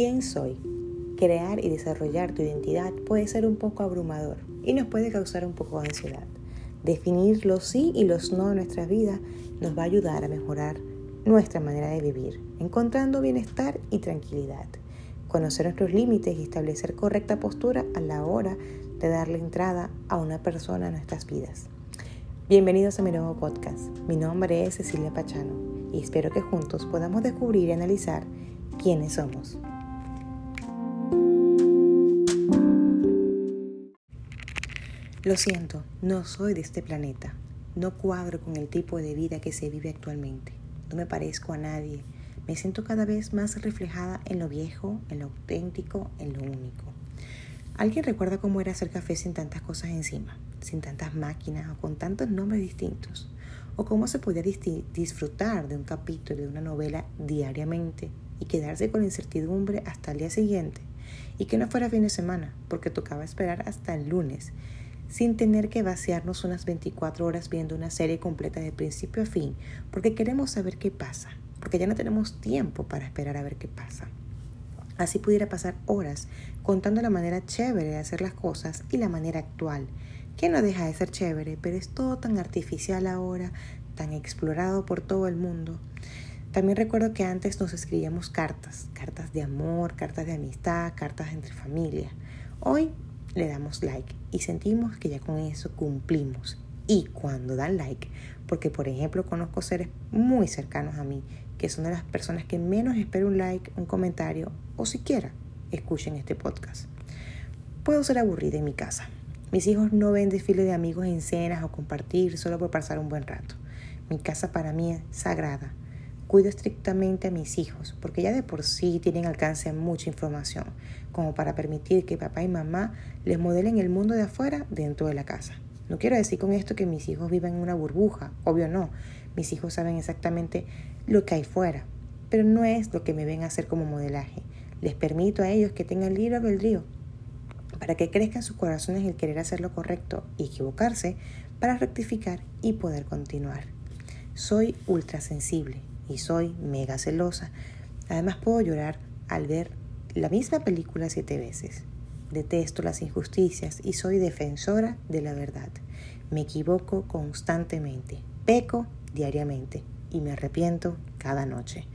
¿Quién soy? Crear y desarrollar tu identidad puede ser un poco abrumador y nos puede causar un poco de ansiedad. Definir los sí y los no en nuestra vida nos va a ayudar a mejorar nuestra manera de vivir, encontrando bienestar y tranquilidad. Conocer nuestros límites y establecer correcta postura a la hora de darle entrada a una persona en nuestras vidas. Bienvenidos a mi nuevo podcast. Mi nombre es Cecilia Pachano y espero que juntos podamos descubrir y analizar quiénes somos. Lo siento, no soy de este planeta. No cuadro con el tipo de vida que se vive actualmente. No me parezco a nadie. Me siento cada vez más reflejada en lo viejo, en lo auténtico, en lo único. ¿Alguien recuerda cómo era hacer café sin tantas cosas encima, sin tantas máquinas o con tantos nombres distintos? ¿O cómo se podía disfrutar de un capítulo de una novela diariamente y quedarse con incertidumbre hasta el día siguiente? Y que no fuera fin de semana, porque tocaba esperar hasta el lunes sin tener que vaciarnos unas 24 horas viendo una serie completa de principio a fin, porque queremos saber qué pasa, porque ya no tenemos tiempo para esperar a ver qué pasa. Así pudiera pasar horas contando la manera chévere de hacer las cosas y la manera actual, que no deja de ser chévere, pero es todo tan artificial ahora, tan explorado por todo el mundo. También recuerdo que antes nos escribíamos cartas, cartas de amor, cartas de amistad, cartas entre familia. Hoy le damos like y sentimos que ya con eso cumplimos. Y cuando dan like, porque por ejemplo conozco seres muy cercanos a mí, que son de las personas que menos espero un like, un comentario o siquiera escuchen este podcast. Puedo ser aburrida en mi casa. Mis hijos no ven desfile de amigos en cenas o compartir solo por pasar un buen rato. Mi casa para mí es sagrada. Cuido estrictamente a mis hijos porque ya de por sí tienen alcance a mucha información, como para permitir que papá y mamá les modelen el mundo de afuera dentro de la casa. No quiero decir con esto que mis hijos vivan en una burbuja, obvio no. Mis hijos saben exactamente lo que hay fuera, pero no es lo que me ven hacer como modelaje. Les permito a ellos que tengan libre albedrío para que crezcan sus corazones el querer hacer lo correcto y equivocarse para rectificar y poder continuar. Soy ultra sensible y soy mega celosa. Además puedo llorar al ver la misma película siete veces. Detesto las injusticias y soy defensora de la verdad. Me equivoco constantemente, peco diariamente y me arrepiento cada noche.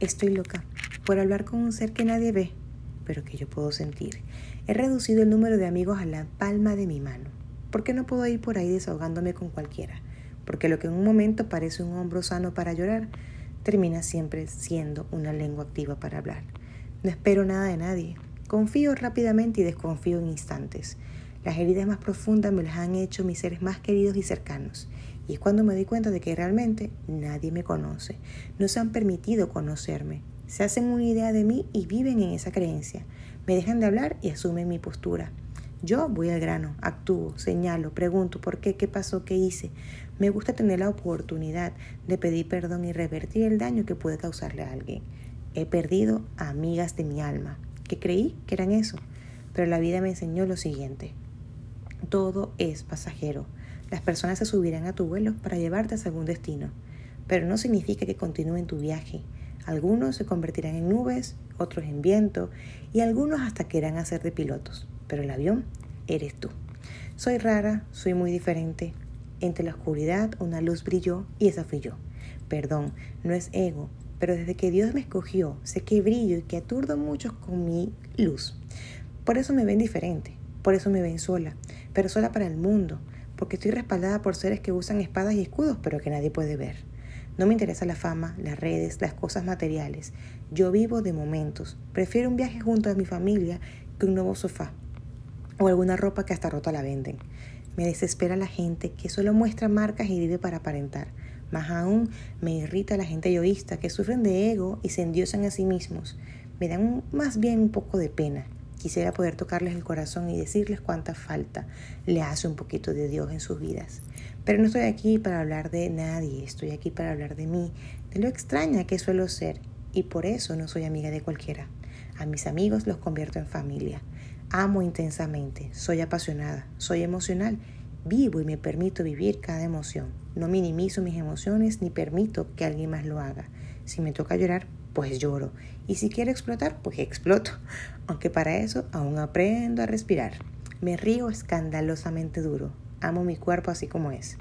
Estoy loca por hablar con un ser que nadie ve, pero que yo puedo sentir. He reducido el número de amigos a la palma de mi mano. ¿Por qué no puedo ir por ahí desahogándome con cualquiera? Porque lo que en un momento parece un hombro sano para llorar, termina siempre siendo una lengua activa para hablar. No espero nada de nadie. Confío rápidamente y desconfío en instantes. Las heridas más profundas me las han hecho mis seres más queridos y cercanos. Y es cuando me doy cuenta de que realmente nadie me conoce. No se han permitido conocerme. Se hacen una idea de mí y viven en esa creencia. Me dejan de hablar y asumen mi postura. Yo voy al grano, actúo, señalo, pregunto por qué, qué pasó, qué hice. Me gusta tener la oportunidad de pedir perdón y revertir el daño que puede causarle a alguien. He perdido amigas de mi alma, que creí que eran eso, pero la vida me enseñó lo siguiente. Todo es pasajero. Las personas se subirán a tu vuelo para llevarte a algún destino, pero no significa que continúen tu viaje. Algunos se convertirán en nubes, otros en viento y algunos hasta querrán hacer de pilotos pero el avión eres tú. Soy rara, soy muy diferente. Entre la oscuridad una luz brilló y esa fui yo. Perdón, no es ego, pero desde que Dios me escogió, sé que brillo y que aturdo a muchos con mi luz. Por eso me ven diferente, por eso me ven sola, pero sola para el mundo, porque estoy respaldada por seres que usan espadas y escudos, pero que nadie puede ver. No me interesa la fama, las redes, las cosas materiales. Yo vivo de momentos. Prefiero un viaje junto a mi familia que un nuevo sofá o alguna ropa que hasta rota la venden. Me desespera la gente que solo muestra marcas y vive para aparentar. Más aún, me irrita la gente egoísta que sufren de ego y se endiosan a sí mismos. Me dan más bien un poco de pena. Quisiera poder tocarles el corazón y decirles cuánta falta le hace un poquito de Dios en sus vidas. Pero no estoy aquí para hablar de nadie, estoy aquí para hablar de mí, de lo extraña que suelo ser, y por eso no soy amiga de cualquiera. A mis amigos los convierto en familia. Amo intensamente, soy apasionada, soy emocional, vivo y me permito vivir cada emoción. No minimizo mis emociones ni permito que alguien más lo haga. Si me toca llorar, pues lloro. Y si quiero explotar, pues exploto. Aunque para eso aún aprendo a respirar. Me río escandalosamente duro. Amo mi cuerpo así como es.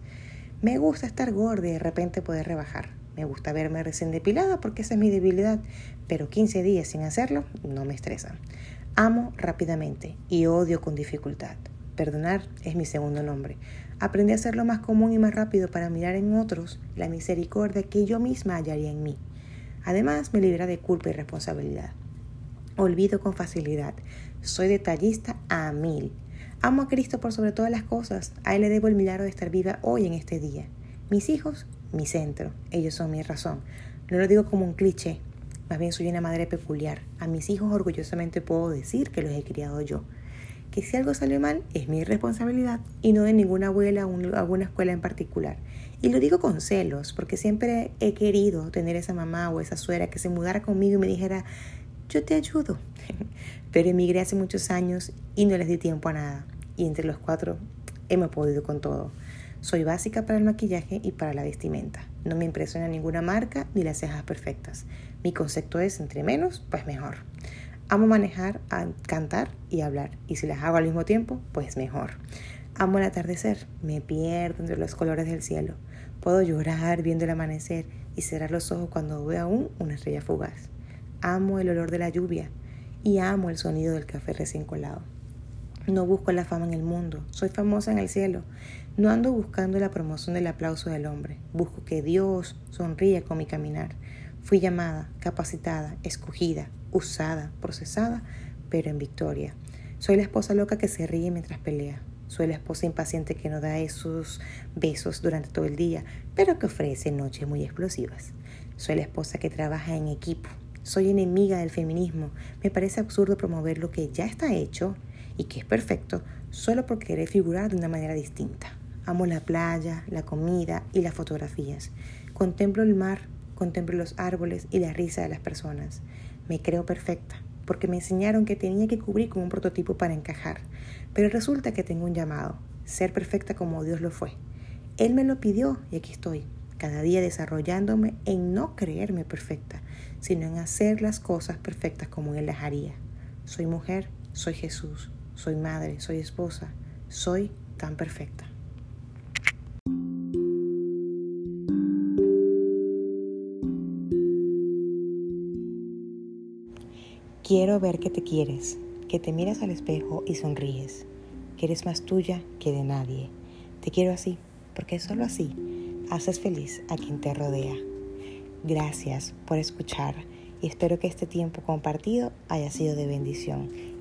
Me gusta estar gorda y de repente poder rebajar. Me gusta verme recién depilada porque esa es mi debilidad, pero 15 días sin hacerlo no me estresan. Amo rápidamente y odio con dificultad. Perdonar es mi segundo nombre. Aprendí a hacerlo más común y más rápido para mirar en otros la misericordia que yo misma hallaría en mí. Además, me libera de culpa y responsabilidad. Olvido con facilidad. Soy detallista a mil. Amo a Cristo por sobre todas las cosas. A Él le debo el milagro de estar viva hoy en este día. Mis hijos, mi centro. Ellos son mi razón. No lo digo como un cliché. Más bien soy una madre peculiar. A mis hijos orgullosamente puedo decir que los he criado yo que si algo sale mal es mi responsabilidad y no de ninguna abuela o alguna escuela en particular. Y lo digo con celos, porque siempre he querido tener esa mamá o esa suegra que se mudara conmigo y me dijera, yo te ayudo. Pero emigré hace muchos años y no les di tiempo a nada. Y entre los cuatro hemos podido con todo. Soy básica para el maquillaje y para la vestimenta. No me impresiona ninguna marca ni las cejas perfectas. Mi concepto es entre menos, pues mejor. Amo manejar, cantar y hablar. Y si las hago al mismo tiempo, pues mejor. Amo el atardecer. Me pierdo entre los colores del cielo. Puedo llorar viendo el amanecer y cerrar los ojos cuando veo aún una estrella fugaz. Amo el olor de la lluvia y amo el sonido del café recién colado. No busco la fama en el mundo, soy famosa en el cielo. No ando buscando la promoción del aplauso del hombre, busco que Dios sonríe con mi caminar. Fui llamada, capacitada, escogida, usada, procesada, pero en victoria. Soy la esposa loca que se ríe mientras pelea. Soy la esposa impaciente que no da esos besos durante todo el día, pero que ofrece noches muy explosivas. Soy la esposa que trabaja en equipo. Soy enemiga del feminismo. Me parece absurdo promover lo que ya está hecho y que es perfecto solo por querer figurar de una manera distinta. Amo la playa, la comida y las fotografías. Contemplo el mar, contemplo los árboles y la risa de las personas. Me creo perfecta, porque me enseñaron que tenía que cubrir como un prototipo para encajar. Pero resulta que tengo un llamado, ser perfecta como Dios lo fue. Él me lo pidió y aquí estoy, cada día desarrollándome en no creerme perfecta, sino en hacer las cosas perfectas como Él las haría. Soy mujer, soy Jesús, soy madre, soy esposa, soy tan perfecta. Quiero ver que te quieres, que te miras al espejo y sonríes, que eres más tuya que de nadie. Te quiero así, porque solo así haces feliz a quien te rodea. Gracias por escuchar y espero que este tiempo compartido haya sido de bendición.